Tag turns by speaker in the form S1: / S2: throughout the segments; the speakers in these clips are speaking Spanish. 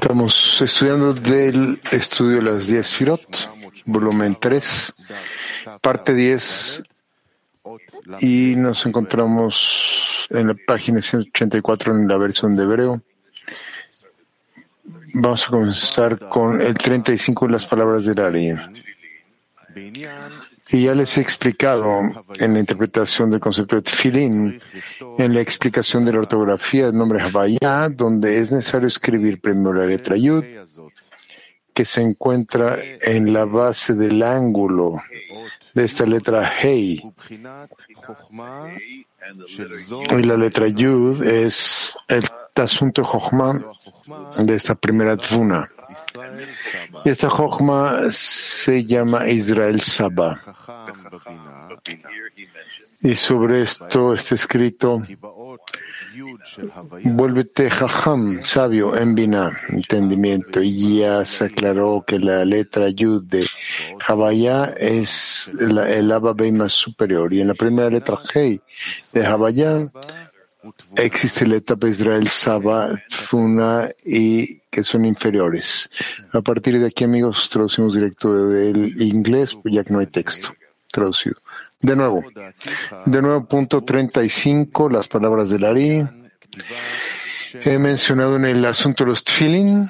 S1: Estamos estudiando del estudio de las 10 Firot, volumen 3, parte 10, y nos encontramos en la página 184 en la versión de hebreo. Vamos a comenzar con el 35 de las palabras de Ari. Y ya les he explicado en la interpretación del concepto de tefilín, en la explicación de la ortografía del nombre Havaya, donde es necesario escribir primero la letra Yud, que se encuentra en la base del ángulo de esta letra Hei. Y la letra Yud es el asunto Jochma de esta primera Tvuna. Y esta Jochma se llama Israel Saba. Y sobre esto está escrito, vuélvete Jajam, sabio, en Bina, entendimiento. Y ya se aclaró que la letra Yud de Havaya es el Abba más superior. Y en la primera letra Hei de Havaya existe la etapa Israel Saba, Tfuna y que son inferiores. A partir de aquí, amigos, traducimos directo del inglés, ya que no hay texto traducido. De nuevo, de nuevo, punto 35, las palabras del Ari. He mencionado en el asunto de los tfilin,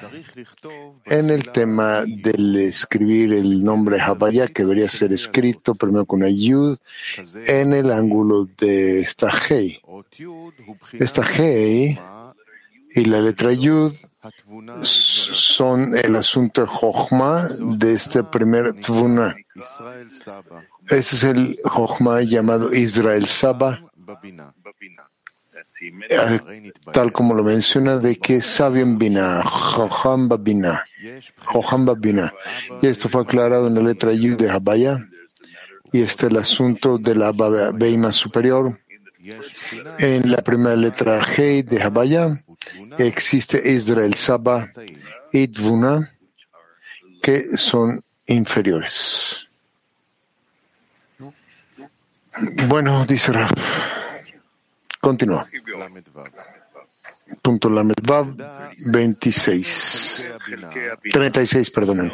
S1: en el tema del escribir el nombre Havaya, que debería ser escrito primero con ayud, en el ángulo de esta Hei. Esta Hei y la letra Yud son el asunto de Jochma de este primer Tvuna. Este es el Jochma llamado Israel Saba, tal como lo menciona, de que sabio en Bina, Jocham Babina, Babina. Y esto fue aclarado en la letra Yud de Habaya, y este es el asunto de la Beima superior. En la primera letra Hei de Habaya existe Israel Saba y que son inferiores. Bueno, dice Raf. Continúa. Punto Lamedvav 26. 36, perdón.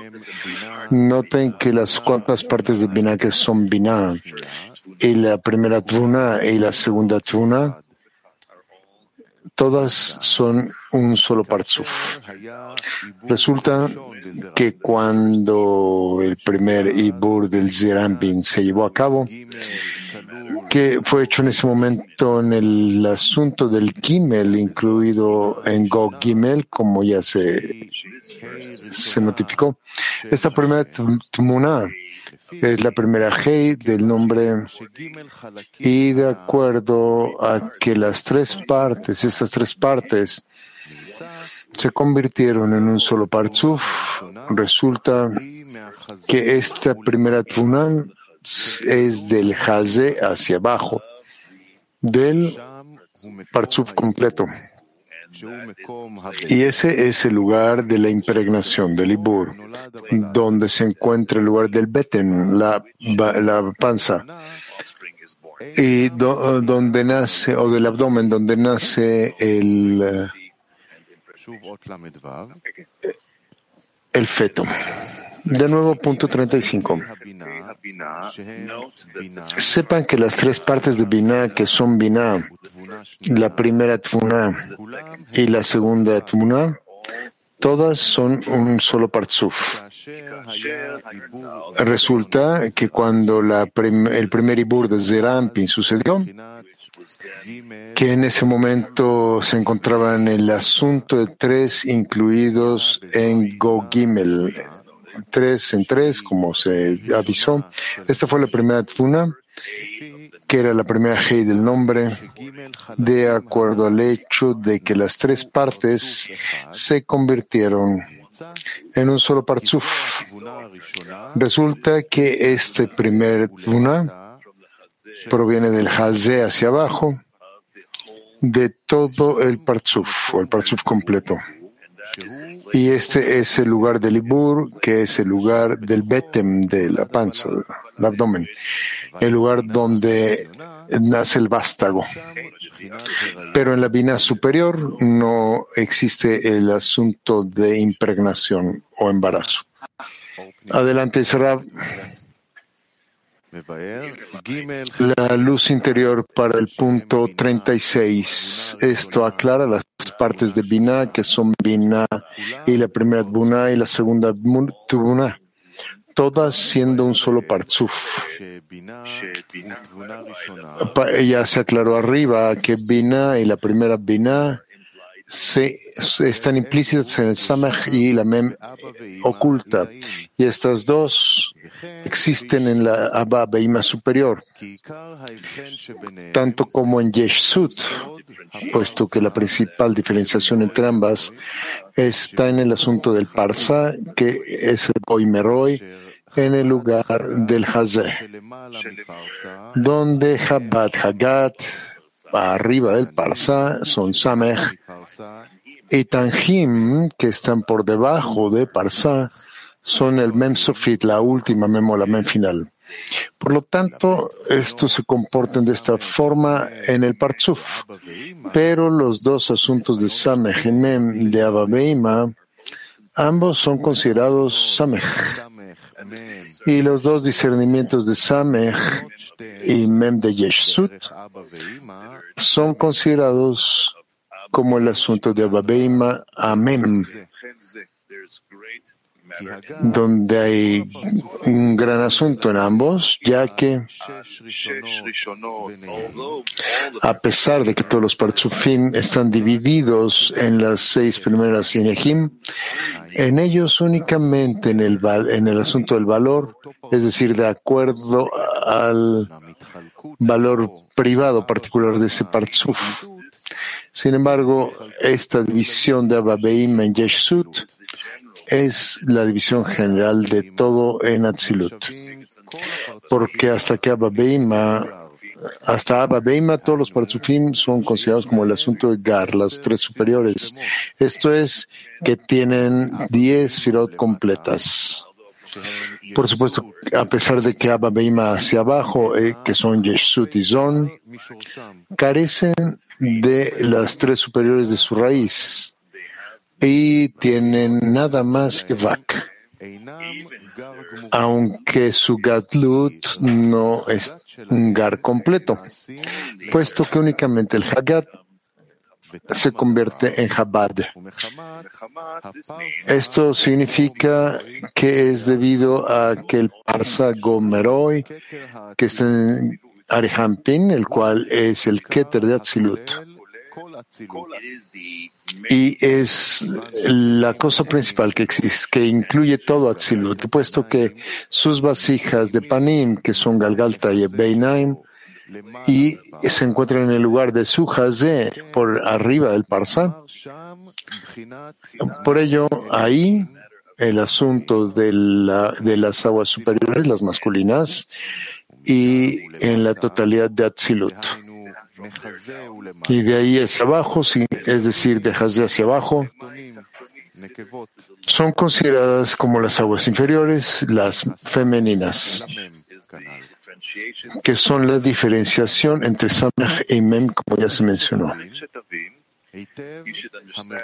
S1: Noten que las cuantas partes de Binah que son Binah y la primera Tvuna y la segunda Tvuna todas son un solo partzuf. Resulta que cuando el primer Ibur del Zerampin se llevó a cabo, que fue hecho en ese momento en el asunto del Gimel, incluido en Go Gimel, como ya se, se notificó. Esta primera Tmuna es la primera Hei del nombre y de acuerdo a que las tres partes, estas tres partes, se convirtieron en un solo Partzuf, resulta que esta primera Tuna es del Haze hacia abajo, del Partzuf completo. Y ese es el lugar de la impregnación del Ibur, donde se encuentra el lugar del Beten, la, la panza, y donde nace, o del abdomen, donde nace el, el feto. De nuevo, punto 35. Sepan que las tres partes de Binah que son Binah, la primera Tfuna y la segunda Tfuna, todas son un solo Partzuf. Resulta que cuando el primer Ibur de Zerampin sucedió, que en ese momento se encontraban el asunto de tres incluidos en Gogimel, tres en tres, como se avisó. Esta fue la primera Tfuna, que era la primera Hei del nombre, de acuerdo al hecho de que las tres partes se convirtieron en un solo Partzuf. Resulta que este primer Tfuna proviene del Haze hacia abajo, de todo el Partzuf, o el Partzuf completo. Y este es el lugar del Ibur, que es el lugar del Betem, de la panza, el abdomen. El lugar donde nace el vástago. Pero en la bina superior no existe el asunto de impregnación o embarazo. Adelante, Sarab. La luz interior para el punto 36. Esto aclara las partes de Binah que son Binah y la primera Buna y la segunda Tubuna, todas siendo un solo Partzuf. Ya se aclaró arriba que Binah y la primera Binah se, están implícitas en el Samach y la Mem oculta. Y estas dos existen en la Abba Beima superior, tanto como en Yeshut, puesto que la principal diferenciación entre ambas está en el asunto del Parsa, que es el Boimeroi, en el lugar del Hazeh, donde Habat Hagat, arriba del Parsa, son Samech, y Tanjim, que están por debajo de Parsa, son el Mem Sofit, la última Mem o la Mem final. Por lo tanto, estos se comportan de esta forma en el Partzuf. Pero los dos asuntos de Samech y Mem de Ababeima, ambos son considerados Samech. Y los dos discernimientos de Samech y Mem de Yeshut son considerados como el asunto de Ababeima a Mem donde hay un gran asunto en ambos, ya que a pesar de que todos los partzufim están divididos en las seis primeras Inehim, en ellos únicamente en el, en el asunto del valor, es decir, de acuerdo al valor privado particular de ese partzuf. Sin embargo, esta división de Ababeim en Yeshut es la división general de todo en Atzilut. Porque hasta que Abba hasta Abba Beima, todos los Parzufim son considerados como el asunto de Gar, las tres superiores. Esto es que tienen diez firot completas. Por supuesto, a pesar de que Abba Beima hacia abajo, eh, que son Yeshut y Zon, carecen de las tres superiores de su raíz y tienen nada más que Vak, aunque su Gatlut no es un Gar completo, puesto que únicamente el Hagat se convierte en Chabad. Esto significa que es debido a que el Parsa Gomeroi, que está en Arihampin, el cual es el Keter de Atzilut, y es la cosa principal que existe, que incluye todo Atzilut, puesto que sus vasijas de Panim, que son Galgalta y Beinaim, y se encuentran en el lugar de su por arriba del Parsa. Por ello, ahí el asunto de las aguas superiores, las masculinas, y en la totalidad de Atzilut. Y de ahí hacia abajo, es decir, de Hazé hacia abajo, son consideradas como las aguas inferiores, las femeninas, que son la diferenciación entre Samech y Mem, como ya se mencionó.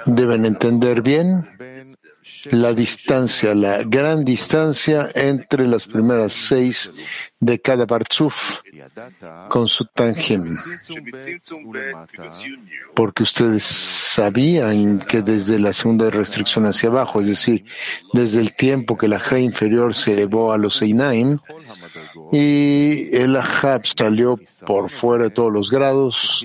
S1: Deben entender bien la distancia, la gran distancia entre las primeras seis de cada Barzuf con su Tangim. Porque ustedes sabían que desde la segunda restricción hacia abajo, es decir, desde el tiempo que la G inferior se elevó a los Einaim, y el Ahab salió por fuera de todos los grados,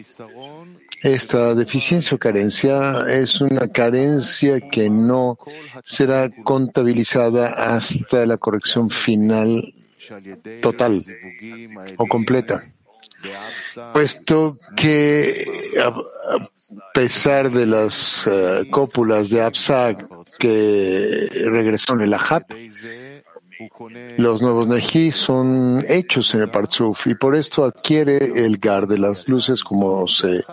S1: esta deficiencia o carencia es una carencia que no será contabilizada hasta la corrección final total o completa. Puesto que a pesar de las eh, cópulas de Absag que regresó en el Ahab, los nuevos Neji son hechos en el Partzuf y por esto adquiere el Gar de las luces como se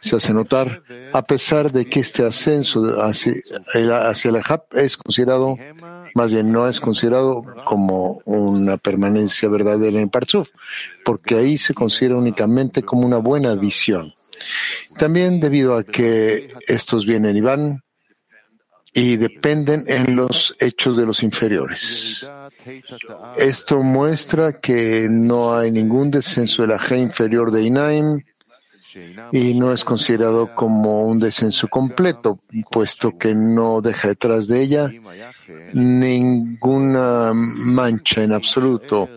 S1: se hace notar, a pesar de que este ascenso hacia, el Hab es considerado Más bien, no es considerado como una permanencia verdadera en el porque ahí se considera únicamente como una buena adición. También debido a que estos vienen y van y dependen en los hechos de los inferiores. Esto muestra que no hay ningún descenso de la G inferior de Inaim y no es considerado como un descenso completo, puesto que no deja detrás de ella ninguna mancha en absoluto,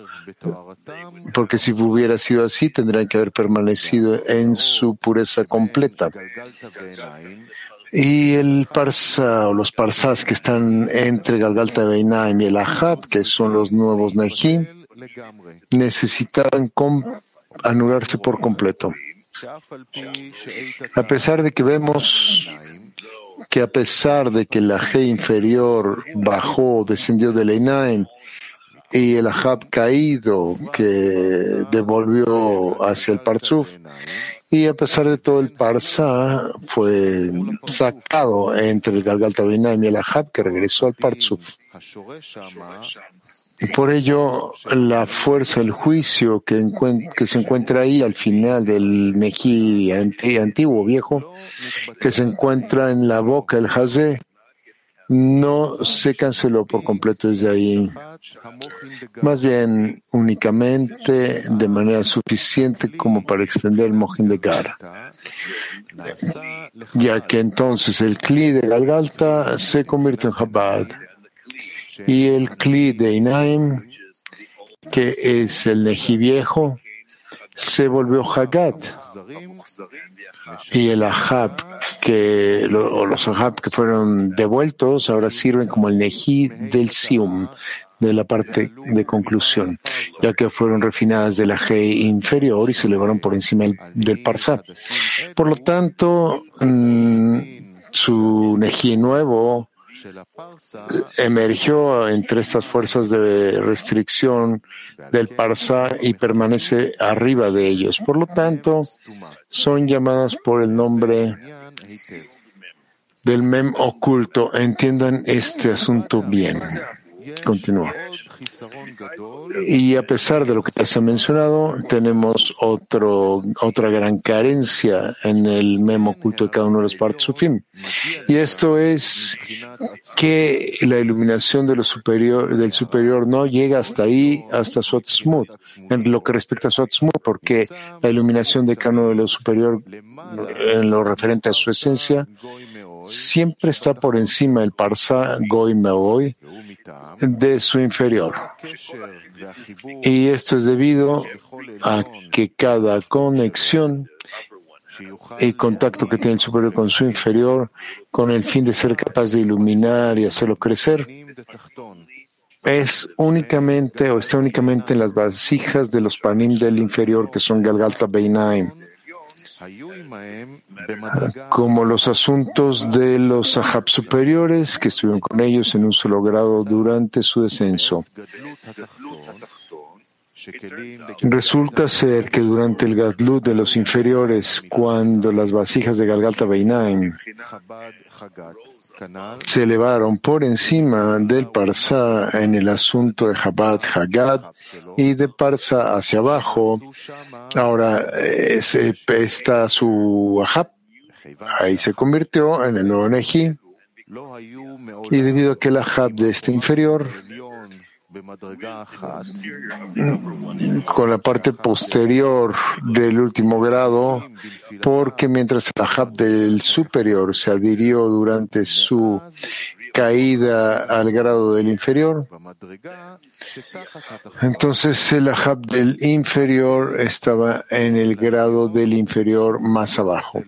S1: porque si hubiera sido así, tendrían que haber permanecido en su pureza completa. Y el parsa o los parsas que están entre Galgalta Beinaim y el Ahab, que son los nuevos Nehi, necesitan anularse por completo. A pesar de que vemos que a pesar de que la G inferior bajó, descendió del Einaim y el Ahab caído que devolvió hacia el Parzuf, y a pesar de todo el Parsa fue sacado entre el Galgalta y el Ahab que regresó al Parzuf. Por ello, la fuerza, el juicio que, que, se encuentra ahí al final del Mejí antiguo, viejo, que se encuentra en la boca del Hazé, no se canceló por completo desde ahí. Más bien, únicamente de manera suficiente como para extender el Mohin de. Ya que entonces el Kli de Galgalta se convirtió en Chabad y el Kli de Inaim, que es el Neji viejo, se volvió Hagat. Y el Ahab, que, o los Ahab que fueron devueltos, ahora sirven como el Neji del Sium, de la parte de conclusión, ya que fueron refinadas de la G inferior y se elevaron por encima del, Parsa. Por lo tanto, mm, su Neji nuevo, emergió entre estas fuerzas de restricción del Parsa y permanece arriba de ellos. Por lo tanto, son llamadas por el nombre del mem oculto. Entiendan este asunto bien. Continúa. Y a pesar de lo que ya se ha mencionado, tenemos otro, otra gran carencia en el memo oculto de cada uno de los Partsufim. Y esto es que la iluminación de lo superior, del superior no llega hasta ahí, hasta Swatzmut, en lo que respecta a Swatzmut, porque la iluminación de cada uno de lo superior, en lo referente a su esencia, siempre está por encima del Parsa Goy Meoy de su inferior. Y esto es debido a que cada conexión y contacto que tiene el superior con su inferior, con el fin de ser capaz de iluminar y hacerlo crecer, es únicamente o está únicamente en las vasijas de los panim del inferior que son Galgalta Beinaim como los asuntos de los sahab superiores que estuvieron con ellos en un solo grado durante su descenso. Resulta ser que durante el Gadlut de los inferiores, cuando las vasijas de Galgalta Beinaim se elevaron por encima del Parsa en el asunto de Chabad Hagad y de Parsa hacia abajo. Ahora está su Ahab. Ahí se convirtió en el nuevo Neji. Y debido a que el Ahab de este inferior con la parte posterior del último grado, porque mientras el Ahab del superior se adhirió durante su caída al grado del inferior, entonces el Ahab del inferior estaba en el grado del inferior más abajo.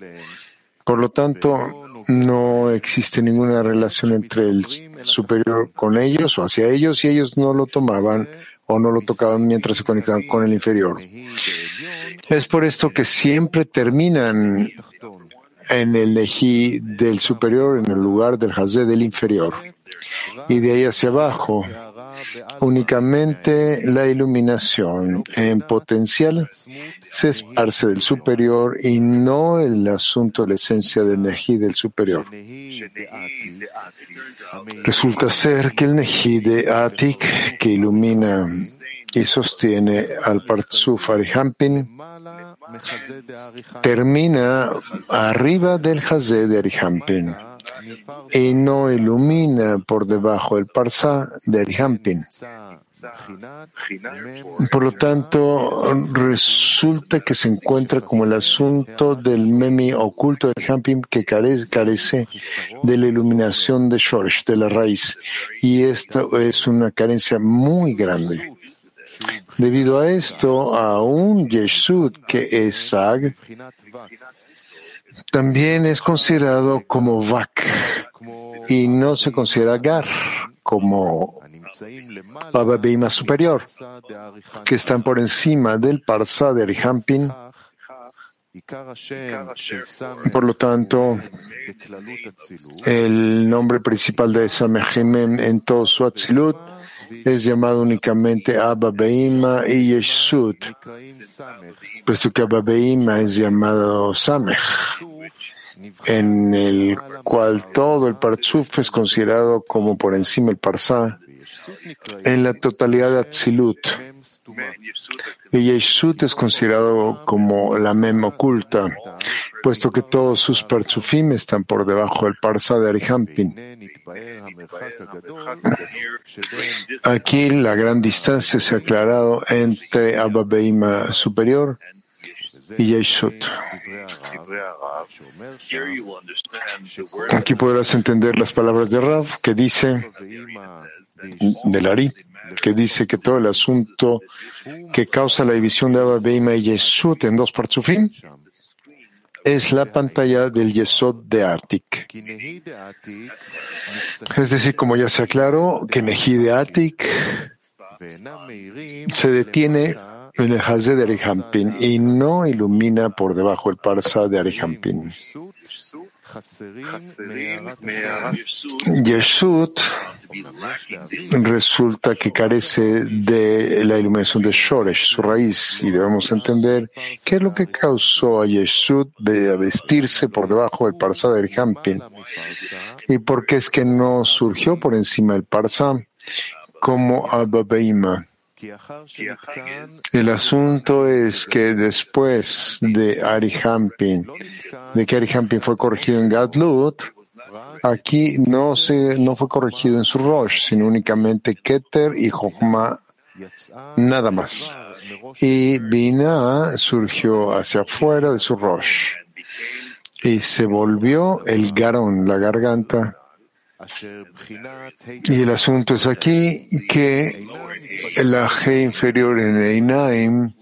S1: Por lo tanto, no existe ninguna relación entre el superior con ellos o hacia ellos y ellos no lo tomaban o no lo tocaban mientras se conectaban con el inferior. Es por esto que siempre terminan en el Neji del superior en el lugar del Hazé del inferior. Y de ahí hacia abajo, Únicamente la iluminación en potencial se esparce del superior y no el asunto de la esencia de Neji del superior. Resulta ser que el Neji de Atik, que ilumina y sostiene al Partsuf Arihampin, termina arriba del Hazé de Arihampin y no ilumina por debajo del Parsa de Arihampin. Por lo tanto, resulta que se encuentra como el asunto del memi oculto de Hampim que carece de la iluminación de Shoresh, de la raíz. Y esto es una carencia muy grande. Debido a esto, aún Yeshud, que es Sag, también es considerado como Vak y no se considera Gar como Baba Beima superior, que están por encima del Parsa de Arihampin. Por lo tanto, el nombre principal de Samehimem en todo su Atzilut es llamado únicamente Abba Beima y Yeshut, puesto que Abba Beima es llamado Samech, en el cual todo el Parzuf es considerado como por encima el Parsa, en la totalidad de Atzilut. Y Yeshut es considerado como la mem oculta, puesto que todos sus parzufim están por debajo del parsa de Arihampin. Aquí la gran distancia se ha aclarado entre Abba superior y Yeshut. Aquí podrás entender las palabras de Rav que dice del Ari, que dice que todo el asunto que causa la división de Abba y Yeshut en dos parzufim es la pantalla del Yesod de Atik. Es decir, como ya se aclaró, que de Atik se detiene en el Hazé de Arihampin y no ilumina por debajo el Parsa de Arihampin. Yeshut resulta que carece de la iluminación de Shoresh, su raíz, y debemos entender qué es lo que causó a Yeshut de vestirse por debajo del Parsa de Erihampin y por qué es que no surgió por encima del Parsa como Abba Beima. El asunto es que después de Arihampin, de que Arihampin fue corregido en Gadlut, aquí no, se, no fue corregido en su Rosh, sino únicamente Keter y Jochma, nada más. Y Bina surgió hacia afuera de su Rosh y se volvió el Garón, la garganta, y el asunto es aquí que la G inferior en Einaim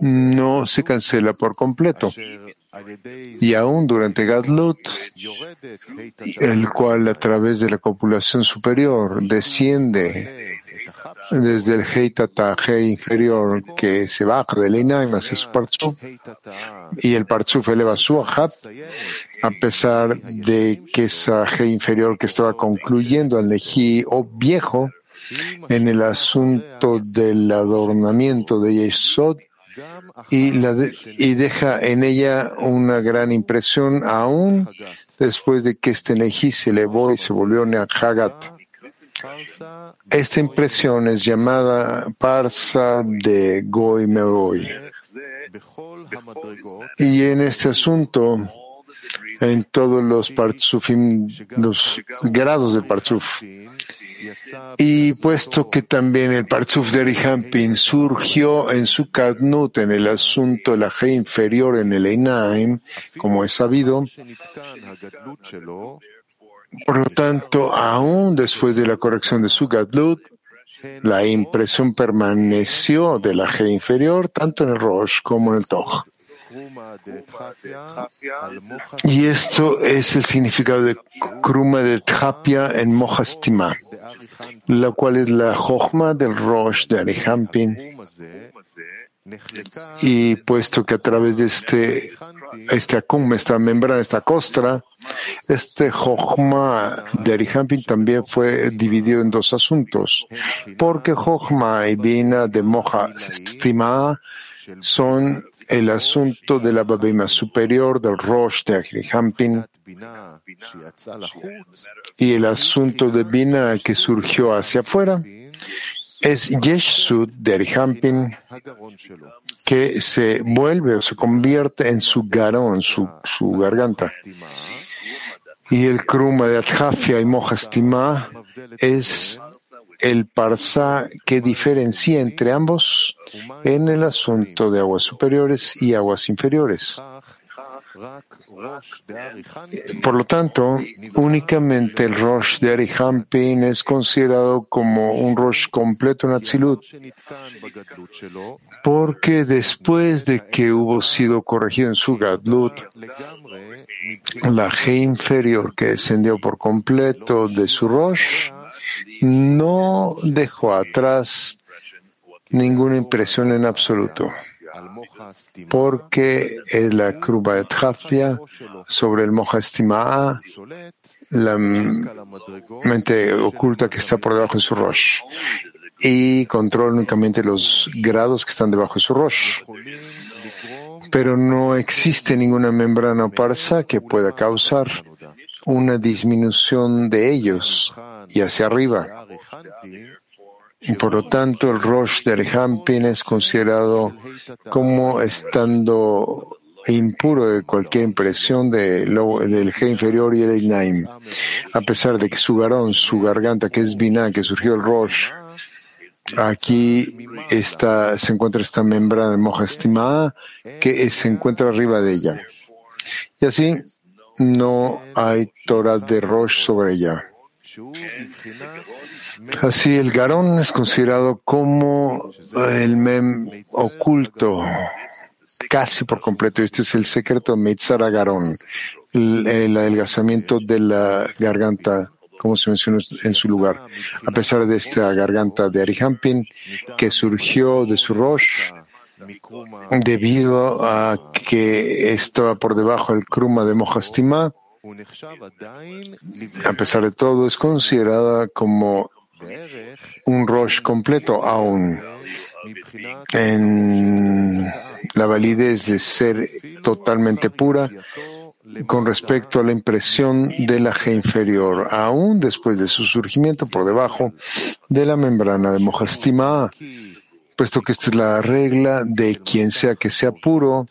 S1: no se cancela por completo. Y aún durante Gadlut, el cual a través de la copulación superior desciende desde el Heitata G inferior que se baja del Einaim hacia su Partzuf y el Partzuf eleva su Ahat a pesar de que esa G inferior que estaba concluyendo al Neji o viejo en el asunto del adornamiento de Yesod y, la y deja en ella una gran impresión aún después de que este Neji se elevó y se volvió Nehagat. Esta impresión es llamada Parsa de Goy Meoy. Y en este asunto, en todos los partsufim, los grados del partsuf, y puesto que también el Partsuf de Arihampin surgió en su Kadnut, en el asunto de la G inferior en el Einaim, como es sabido, por lo tanto, aún después de la corrección de su Gadlut, la impresión permaneció de la G inferior tanto en el Rosh como en el Toj. Y esto es el significado de Kruma de Tchapia en Mohastima, la cual es la Jochma del Rosh de Arihampin. Y puesto que a través de este, este acum, esta membrana, esta costra, este Jochma de Arihampin también fue dividido en dos asuntos, porque Jochma y Bina de Moja Stima son el asunto de la Babima superior del Rosh de Arihampin y el asunto de Bina que surgió hacia afuera es Yeshud de Arihampin que se vuelve o se convierte en su garón, su, garganta. Y el Kruma de Adjafia y Mojastima es el parsa que diferencia entre ambos en el asunto de aguas superiores y aguas inferiores. Por lo tanto, únicamente el Rosh de Arihampin es considerado como un Rosh completo en Atzilut, porque después de que hubo sido corregido en su Gadlut, la G inferior que descendió por completo de su Rosh no dejó atrás ninguna impresión en absoluto porque es la Kruba Jafia sobre el Moja la mente oculta que está por debajo de su Rosh, y controla únicamente los grados que están debajo de su Rosh. Pero no existe ninguna membrana parsa que pueda causar una disminución de ellos y hacia arriba. Por lo tanto, el Rosh de Arihampin es considerado como estando impuro de cualquier impresión de del G inferior y el Einaim. A pesar de que su garón, su garganta, que es Binah, que surgió el Rosh, aquí está, se encuentra esta membrana de moja estimada que se encuentra arriba de ella. Y así no hay Torah de Rosh sobre ella. Así, el Garón es considerado como el mem oculto casi por completo. Este es el secreto Meitzara Garón, el, adelgazamiento de la garganta, como se menciona en su lugar. A pesar de esta garganta de Arihampin, que surgió de su Rosh, debido a que estaba por debajo del Kruma de Mojastima, a pesar de todo, es considerada como un Rosh completo aún. En la validez de ser totalmente pura con respecto a la impresión de la G inferior, aún después de su surgimiento por debajo de la membrana de Mojastima, puesto que esta es la regla de quien sea que sea puro,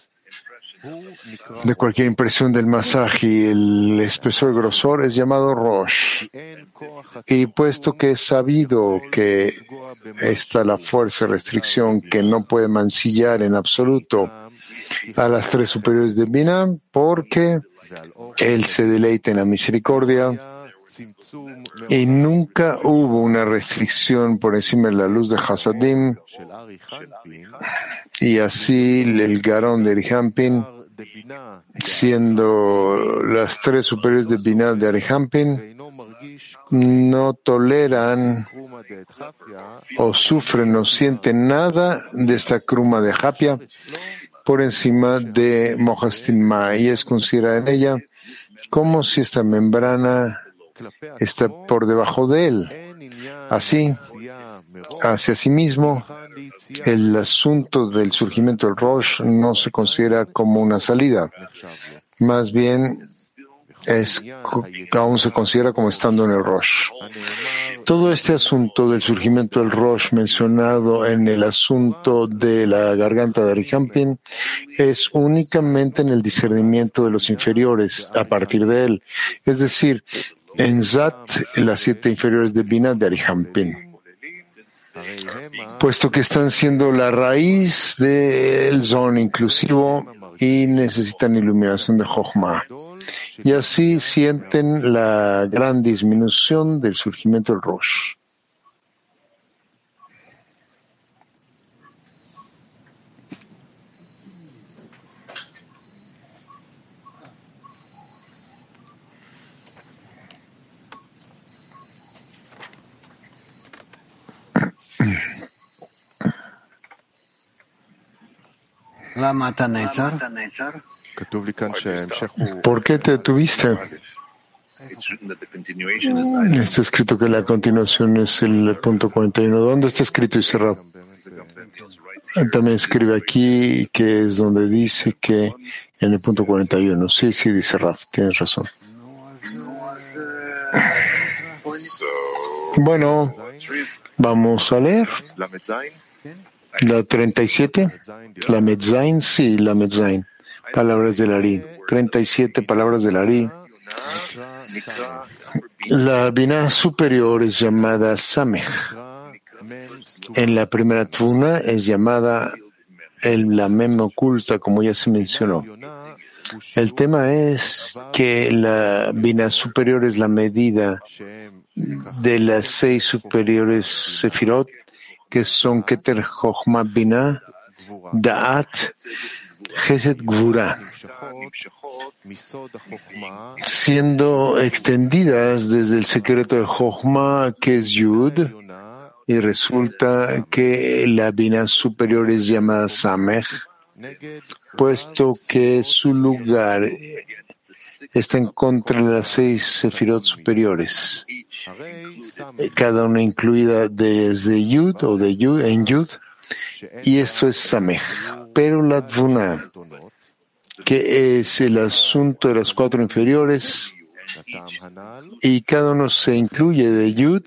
S1: de cualquier impresión del masaje y el espesor y grosor es llamado Rosh. Y puesto que es sabido que está la fuerza y restricción que no puede mancillar en absoluto a las tres superiores de Binah, porque él se deleita en la misericordia y nunca hubo una restricción por encima de la luz de Hasadim y así el Garón de Arihampin, siendo las tres superiores de Binah de Arihampin, no toleran o sufren o sienten nada de esta cruma de Japia por encima de Mojastima y es considerada en ella como si esta membrana está por debajo de él. Así, hacia sí mismo, el asunto del surgimiento del Rosh no se considera como una salida. Más bien, es, aún se considera como estando en el Rosh. Todo este asunto del surgimiento del Rosh mencionado en el asunto de la garganta de Arihampin es únicamente en el discernimiento de los inferiores a partir de él. Es decir, en Zat, las siete inferiores de Bina de Arihampin puesto que están siendo la raíz del zon inclusivo y necesitan iluminación de Jochma. Y así sienten la gran disminución del surgimiento del Rosh. ¿Por qué te detuviste? Mm, está escrito que la continuación es el punto 41. ¿Dónde está escrito y cerrado? También escribe aquí que es donde dice que en el punto 41. Sí, sí, dice Raf, tienes razón. Bueno, vamos a leer. La 37, la Medzain, sí, la Medzain. Palabras del Ari. 37 palabras del Ari. La Binah superior es llamada Samech. En la primera Tvuna es llamada el, la mem oculta, como ya se mencionó. El tema es que la Binah superior es la medida de las seis superiores Sefirot, que son Keter Chochma Binah, Da'at, Geset Gvura, siendo extendidas desde el secreto de Chochma, que es Yud, y resulta que la Binah superior es llamada Samech, puesto que su lugar está en contra de las seis sefirot superiores, cada una incluida desde Yud o de Yud en Yud, y esto es Samech. Pero la Dvuna, que es el asunto de las cuatro inferiores, y cada uno se incluye de Yud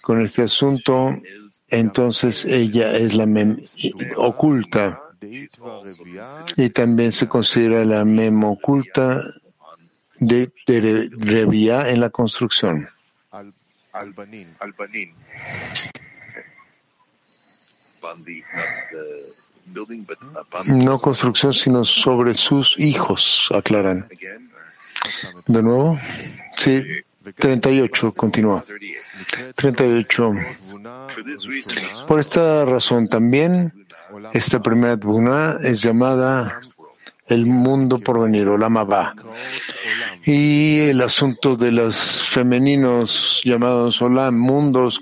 S1: con este asunto, entonces ella es la mem oculta y también se considera la mem oculta de, de en la construcción. No construcción, sino sobre sus hijos, aclaran. De nuevo, sí, 38, continúa. 38. Por esta razón también, esta primera Dvuna es llamada el mundo por venir, o la Mabá. Y el asunto de los femeninos llamados Olam, mundos,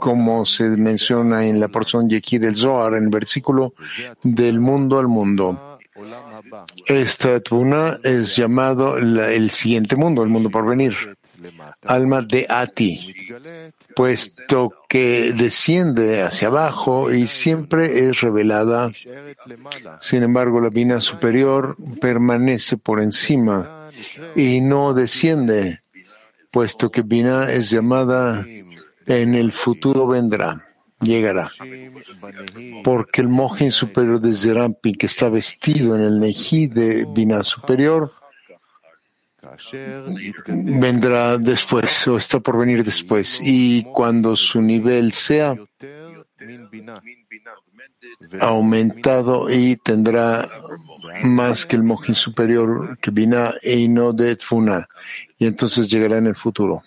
S1: como se menciona en la porción Yeki del Zohar, en el versículo del mundo al mundo. Esta Tuna es llamado el siguiente mundo, el mundo por venir, alma de Ati, puesto que desciende hacia abajo y siempre es revelada. Sin embargo, la vina superior permanece por encima y no desciende, puesto que vina es llamada en el futuro vendrá llegará. Porque el Mohin superior de Zerampin, que está vestido en el Neji de Binah superior, vendrá después o está por venir después. Y cuando su nivel sea aumentado y tendrá más que el Mohin superior que Binah y no de Tfuna. Y entonces llegará en el futuro.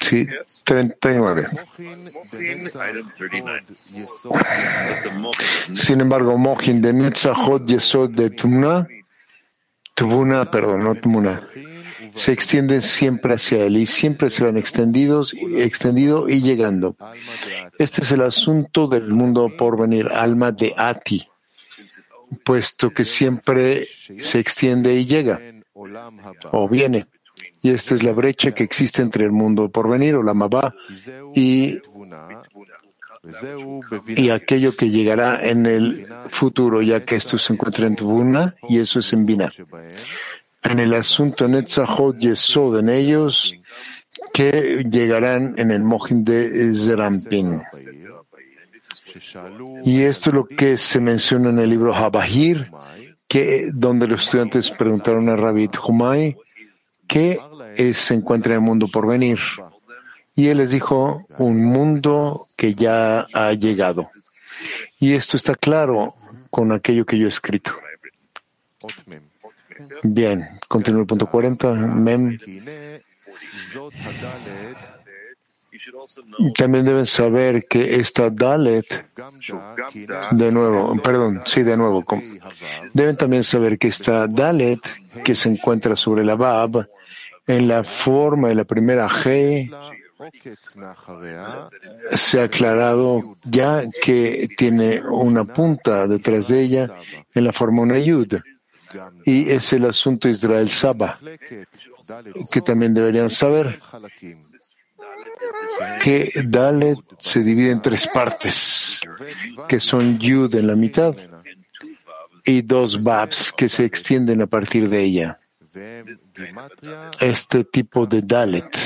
S1: Sí, 39. Sin embargo, Mohin de Netzachot Yesod de Tumna, Tubuna, perdón, no Tumuna, se extienden siempre hacia él y siempre serán extendidos, extendido y llegando. Este es el asunto del mundo por venir, alma de Ati, puesto que siempre se extiende y llega o viene. Y esta es la brecha que existe entre el mundo por venir, o la Mabá, y, y aquello que llegará en el futuro, ya que esto se encuentra en Tubuna y eso es en Bina. En el asunto Netzachot Yesod en ellos, que llegarán en el Mohin de Zerampin. Y esto es lo que se menciona en el libro Habahir, que donde los estudiantes preguntaron a Rabbi Humay, que se encuentra en el mundo por venir. Y él les dijo, un mundo que ya ha llegado. Y esto está claro con aquello que yo he escrito. Bien, continúa el punto 40. Mem. También deben saber que esta Dalet, de nuevo, perdón, sí, de nuevo, deben también saber que esta Dalet que se encuentra sobre la Bab, en la forma de la primera G, se ha aclarado ya que tiene una punta detrás de ella en la forma una yud. Y es el asunto Israel Saba, que también deberían saber que Dalet se divide en tres partes, que son Yud en la mitad y dos Babs que se extienden a partir de ella. Este tipo de Dalet.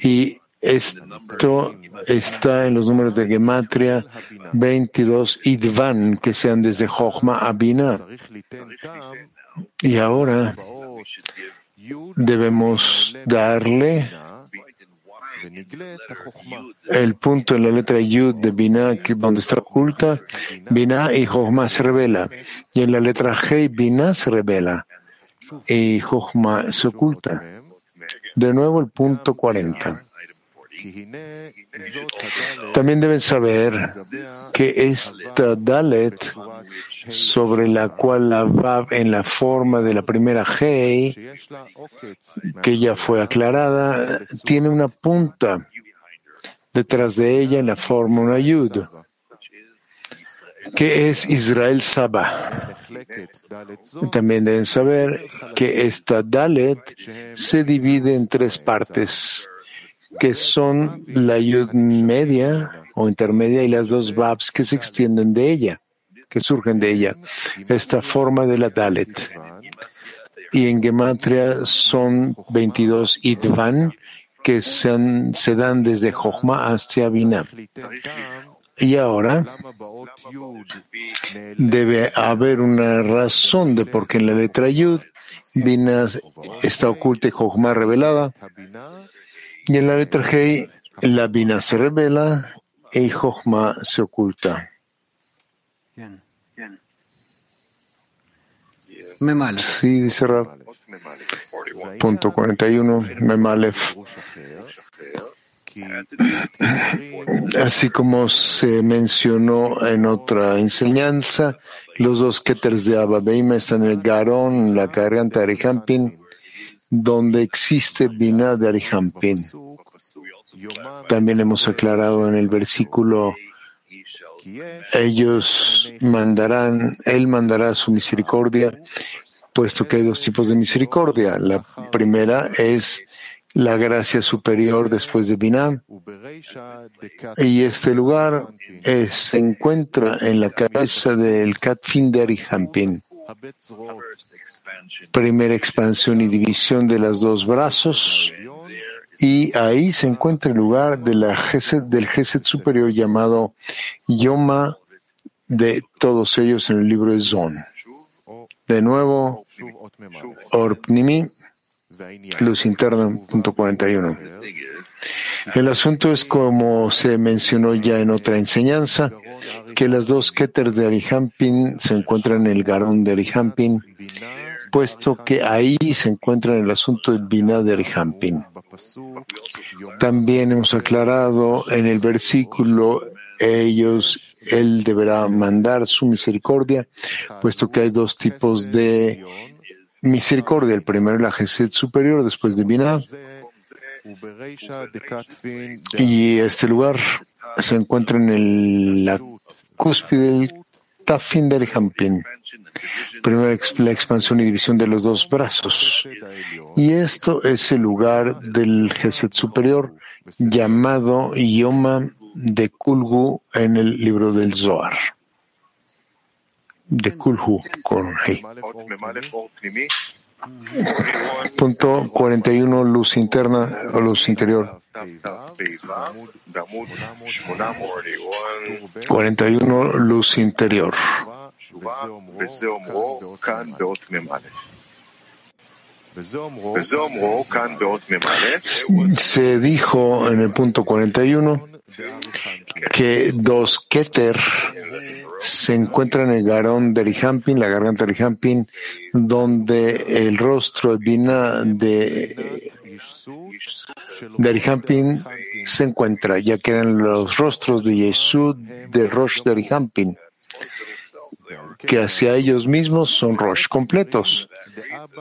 S1: Y esto está en los números de Gematria 22 y Dvan, que sean desde Jochma a Bina. Y ahora debemos darle el punto en la letra Yud de Binah, donde está oculta, Binah y Jochma se revela. Y en la letra Hei, Binah se revela y Jochma se oculta. De nuevo el punto 40. También deben saber que esta Dalet, sobre la cual la Vav en la forma de la primera Hei, que ya fue aclarada, tiene una punta detrás de ella en la forma una Yud, que es Israel Saba. También deben saber que esta Dalet se divide en tres partes que son la yud media o intermedia y las dos babs que se extienden de ella, que surgen de ella. Esta forma de la Dalet. Y en Gematria son 22 idvan que se, dan desde Jochma hasta Binah. Y ahora debe haber una razón de por qué en la letra Yud Binah está oculta y Jochma revelada y en la letra G, la Bina se revela y Jochma se oculta. Sí, dice Rab. Punto 41, Memalef. Así como se mencionó en otra enseñanza, los dos keters de Abba Beima están en el Garón, la garganta de Arihampin, donde existe Bina de Arihampin. También hemos aclarado en el versículo, ellos mandarán, Él mandará su misericordia, puesto que hay dos tipos de misericordia. La primera es la gracia superior después de Binah. Y este lugar se encuentra en la cabeza del Katfin de Arihampin primera expansión y división de los dos brazos, y ahí se encuentra el lugar de la del Geset superior llamado Yoma de todos ellos en el libro de Zon. De nuevo, Orpnimi, luz interna, punto 41. El asunto es como se mencionó ya en otra enseñanza, que las dos Keter de Arihampin se encuentran en el Garón de Arihampin, puesto que ahí se encuentra el asunto del Binah de Arihampin. También hemos aclarado en el versículo ellos, él deberá mandar su misericordia, puesto que hay dos tipos de misericordia. El primero, la Gesed superior, después de Binah. Y este lugar se encuentra en la cúspide del Tafin del Hampin. Primero la expansión y división de los dos brazos. Y esto es el lugar del Geset superior llamado Yoma de Kulgu en el libro del Zohar. De Kulhu con Hey. Punto 41, luz interna o luz interior. 41, luz interior. Se dijo en el punto 41 que dos Keter se encuentran en el garón de Rihampin, la garganta de Rihampin, donde el rostro de, de Rihampin se encuentra, ya que eran los rostros de Yesud de Rosh de Rihampin que hacia ellos mismos son Rosh completos.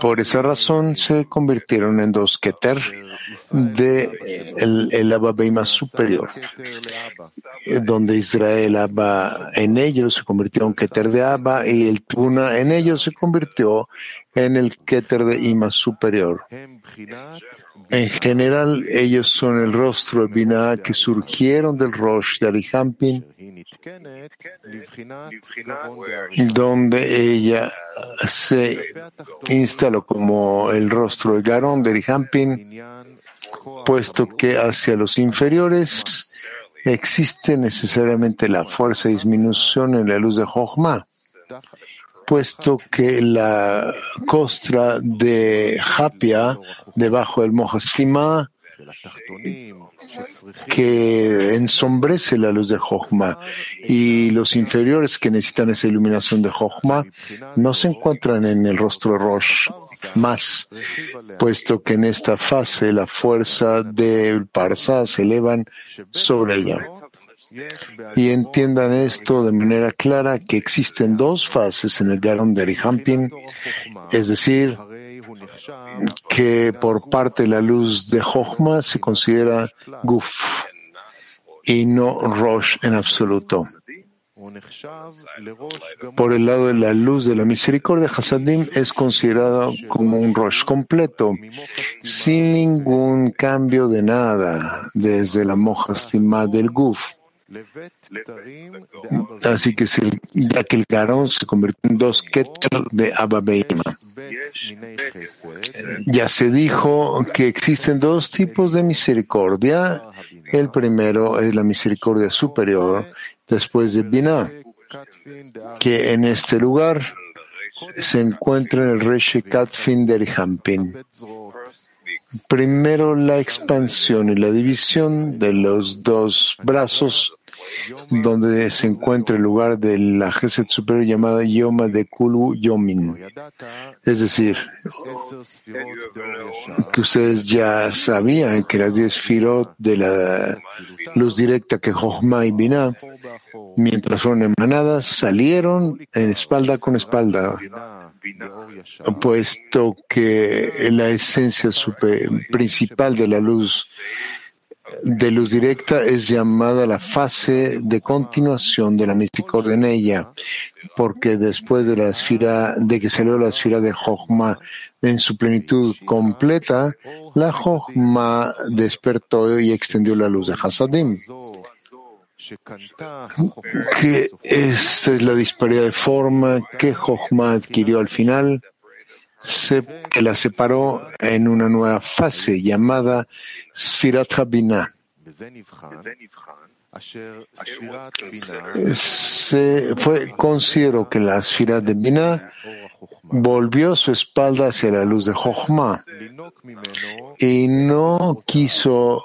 S1: Por esa razón se convirtieron en dos Keter de el, el Abba Beima superior, donde Israel Abba en ellos se convirtió en Keter de Abba y el Tuna en ellos se convirtió en el Keter de Ima superior. En general, ellos son el rostro de Binah que surgieron del Rosh de Arihampin, donde ella se instaló como el rostro de Garón de Arihampin, puesto que hacia los inferiores existe necesariamente la fuerza de disminución en la luz de Jochma puesto que la costra de Japia, debajo del Mojastima, que ensombrece la luz de Jochma y los inferiores que necesitan esa iluminación de Jochma no se encuentran en el rostro de Rosh más, puesto que en esta fase la fuerza del Parsa se elevan sobre ella. Y entiendan esto de manera clara que existen dos fases en el Garon de Arihampin, es decir, que por parte de la luz de Jochma se considera Guf y no Rosh en absoluto. Por el lado de la luz de la misericordia, Hasadim es considerado como un Rosh completo, sin ningún cambio de nada desde la Mojastima del Guf. Así que ya que el Garón se convirtió en dos Keter de Abba Ya se dijo que existen dos tipos de misericordia. El primero es la misericordia superior, después de Binah, que en este lugar se encuentra en el Reshe Katfin de Erihampin. Primero la expansión y la división de los dos brazos, donde se encuentra el lugar de la Geset superior llamada Yoma de Kulu Yomin. Es decir, que ustedes ya sabían que las diez firot de la luz directa que Jochma y Binah, mientras fueron emanadas, salieron espalda con espalda puesto que la esencia principal de la luz de luz directa es llamada la fase de continuación de la misericordia en ella, porque después de la esfera, de que salió la esfera de Jochma en su plenitud completa, la Jochma despertó y extendió la luz de Hasadim. Que esta es la disparidad de forma que Jochma adquirió al final, que la separó en una nueva fase llamada Sfirat Binah. Se fue, considero que la Sfirat de Binah volvió su espalda hacia la luz de Jochma y no quiso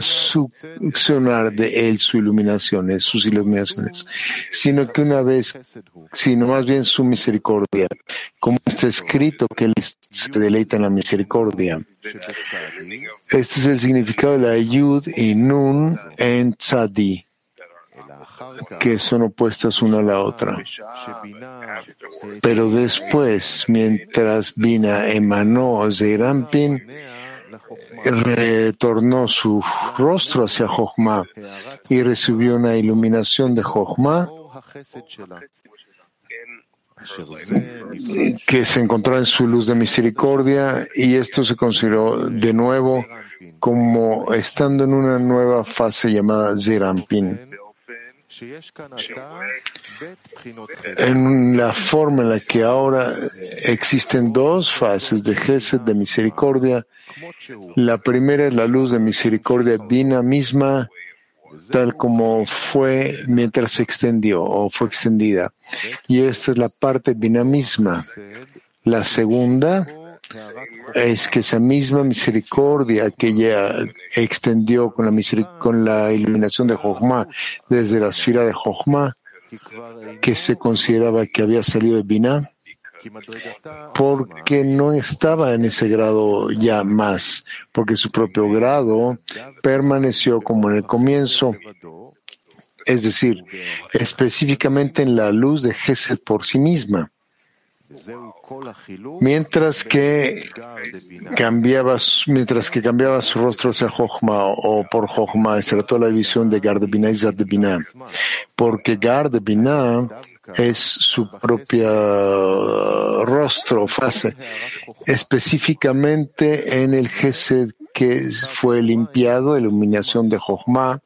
S1: succionar de él su iluminación, sus iluminaciones, sino que una vez, sino más bien su misericordia, como está escrito que él se deleita en la misericordia. Este es el significado de la Yud y Nun en Tzadi que son opuestas una a la otra. Pero después, mientras Bina emanó Zeirampin, retornó su rostro hacia Jochma y recibió una iluminación de Jochma que se encontró en su luz de misericordia y esto se consideró de nuevo como estando en una nueva fase llamada Zerampin en la forma en la que ahora existen dos fases de Gesed de misericordia. La primera es la luz de misericordia Bina misma, tal como fue mientras se extendió o fue extendida. Y esta es la parte Bina misma. La segunda es que esa misma misericordia que ella extendió con la, iluminación de Jochma desde la esfera de Jochma, que se consideraba que había salido de Binah, porque no estaba en ese grado ya más, porque su propio grado permaneció como en el comienzo, es decir, específicamente en la luz de Gesed por sí misma. Mientras que cambiaba, mientras que cambiaba su rostro hacia Jochma o por Jochma, se trató la división de Gardebina y Zadebina, porque Gardebina es su propia rostro, fase, específicamente en el Gesed que fue limpiado, iluminación de Jochma,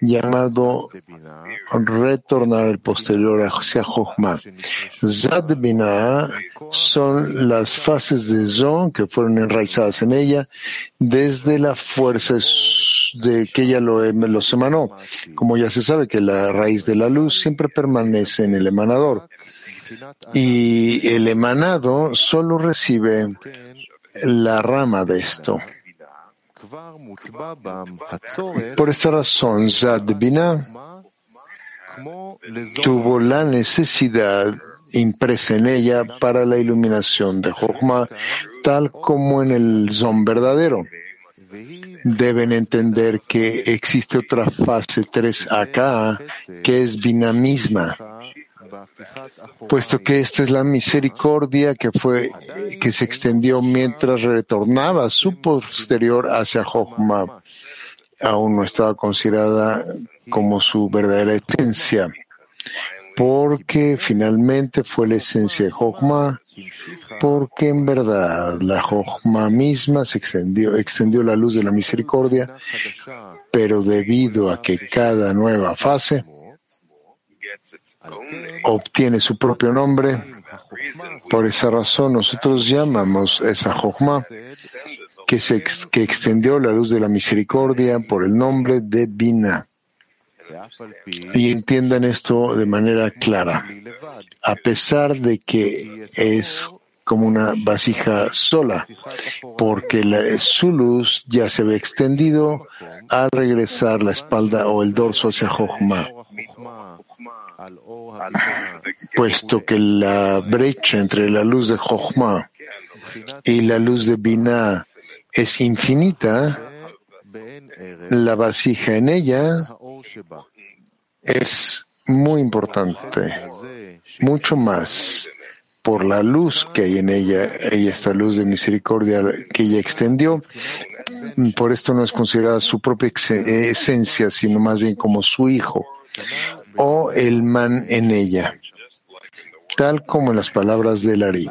S1: llamado retornar el posterior hacia Jochma. Zad son las fases de Zon que fueron enraizadas en ella desde la fuerza de que ella lo, los emanó. Como ya se sabe que la raíz de la luz siempre permanece en el emanador. Y el emanado solo recibe la rama de esto. Por esta razón, Zad tuvo la necesidad impresa en ella para la iluminación de Jochma, tal como en el Zon verdadero. Deben entender que existe otra fase 3 acá, que es Bina misma, puesto que esta es la misericordia que fue, que se extendió mientras retornaba su posterior hacia Jochma. Aún no estaba considerada como su verdadera esencia, porque finalmente fue la esencia de Jochma, porque en verdad la Jochma misma se extendió, extendió la luz de la misericordia, pero debido a que cada nueva fase obtiene su propio nombre. Por esa razón nosotros llamamos esa Jochma que, que extendió la luz de la misericordia por el nombre de Bina. Y entiendan esto de manera clara. A pesar de que es como una vasija sola, porque su luz ya se ve extendido al regresar la espalda o el dorso hacia Jochma puesto que la brecha entre la luz de Jochma y la luz de Binah es infinita, la vasija en ella es muy importante, mucho más por la luz que hay en ella, ella esta luz de misericordia que ella extendió. Por esto no es considerada su propia esencia, sino más bien como su hijo o el man en ella, tal como en las palabras del Ari.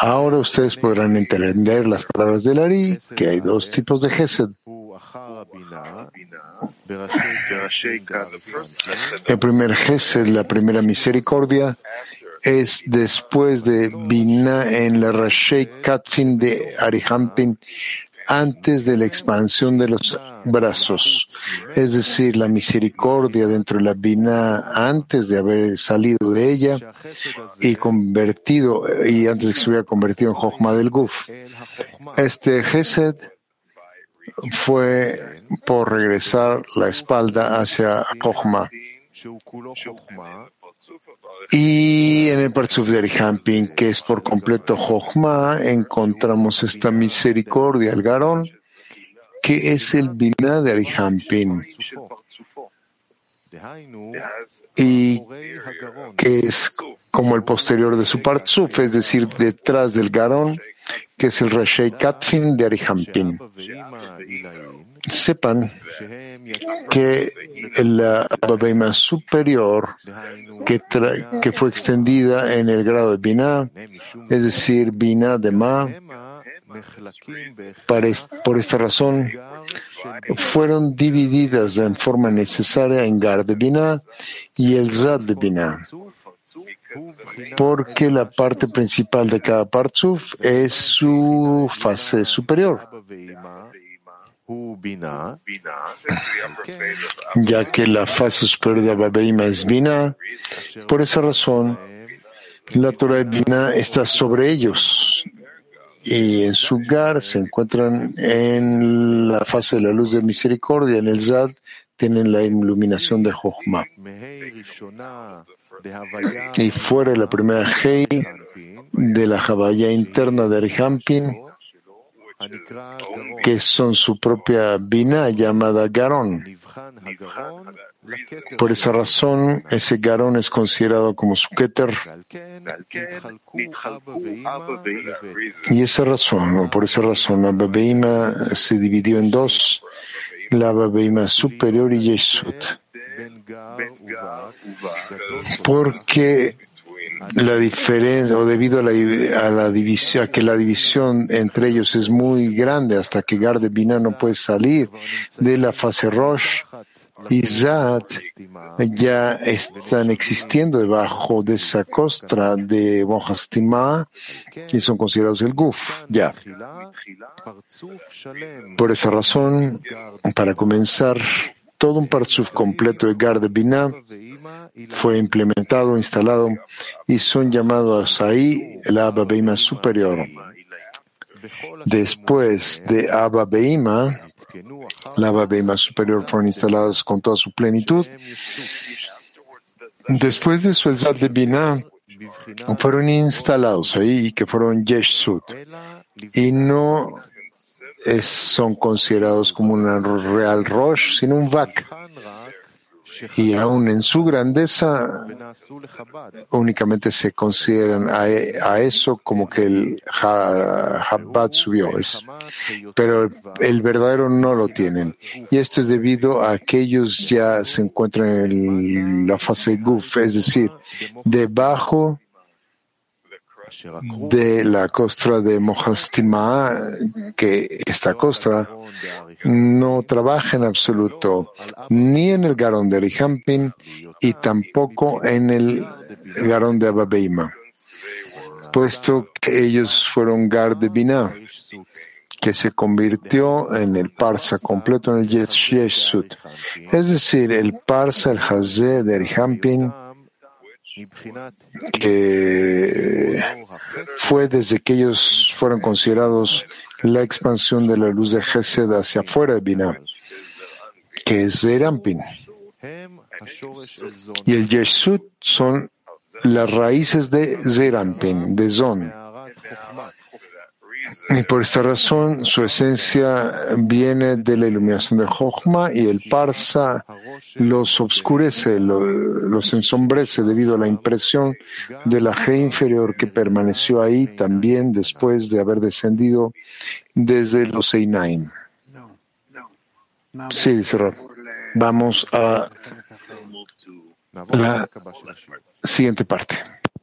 S1: Ahora ustedes podrán entender las palabras del Ari, que hay dos tipos de Gesed. El primer Gesed, la primera misericordia, es después de Bina en la Rashei Katfin de Arihampin, antes de la expansión de los brazos, es decir, la misericordia dentro de la Bina antes de haber salido de ella y convertido, y antes de que se hubiera convertido en Jochma del Guf. Este Gesed fue por regresar la espalda hacia Jochma. Y en el Parzuf de Arihampin, que es por completo Jochma, encontramos esta misericordia, el Garón, que es el Binah de Arihampin. Y que es como el posterior de su Parzuf, es decir, detrás del Garón, que es el Rashei Katfin de Arihampin sepan que la Ababeima superior que, fue extendida en el grado de Binah, es decir, Binah de Ma, por esta razón, fueron divididas en forma necesaria en Gar de Binah y el Zad de Binah porque la parte principal de cada Partzuf es su fase superior ya que la fase superior de Ababeima es Bina, por esa razón la Torah de Bina está sobre ellos y en su lugar se encuentran en la fase de la luz de misericordia, en el Zad tienen la iluminación de Jochma. Y fuera de la primera Hei de la Javaya interna de Arihampin, que son su propia Binah llamada Garón. Por esa razón, ese Garón es considerado como su Keter. Y esa razón, por esa razón, Abba Beima se dividió en dos, la Abba superior y Yeshut. Porque la diferencia, o debido a la, a la división, a que la división entre ellos es muy grande hasta que Garde Bina no puede salir de la fase Rosh, y Zat ya están existiendo debajo de esa costra de Mohastima y son considerados el Guf. Ya. Por esa razón, para comenzar, todo un parzuf completo de Garde Binah fue implementado, instalado y son llamados ahí el Abba Beima superior. Después de Abba Beima, la Abba Beima superior fueron instaladas con toda su plenitud. Después de eso, el Zad de Binah fueron instalados ahí, que fueron Yeshut, y no son considerados como una real Rosh, sino un Vak y aún en su grandeza únicamente se consideran a, eso como que el Chabad subió. pero el, verdadero no lo tienen. Y esto es debido a que ellos ya se encuentran en la fase Guf, es decir, debajo de la costra de Mohastima, que esta costra no trabaja en absoluto ni en el garón de Rihampin y tampoco en el garón de Ababeima, puesto que ellos fueron Gar de Binah, que se convirtió en el Parsa completo en el Yeshut, es decir, el Parsa, el Hazé de Rihampin, que fue desde que ellos fueron considerados la expansión de la luz de Gesed hacia afuera de Binah, que es Zerampin. Y el Yeshut son las raíces de Zerampin, de Zon. Y por esta razón, su esencia viene de la iluminación de Jochma y el Parsa los obscurece, los ensombrece debido a la impresión de la G inferior que permaneció ahí también después de haber descendido desde los Einaim. Sí, dice Vamos a la siguiente parte.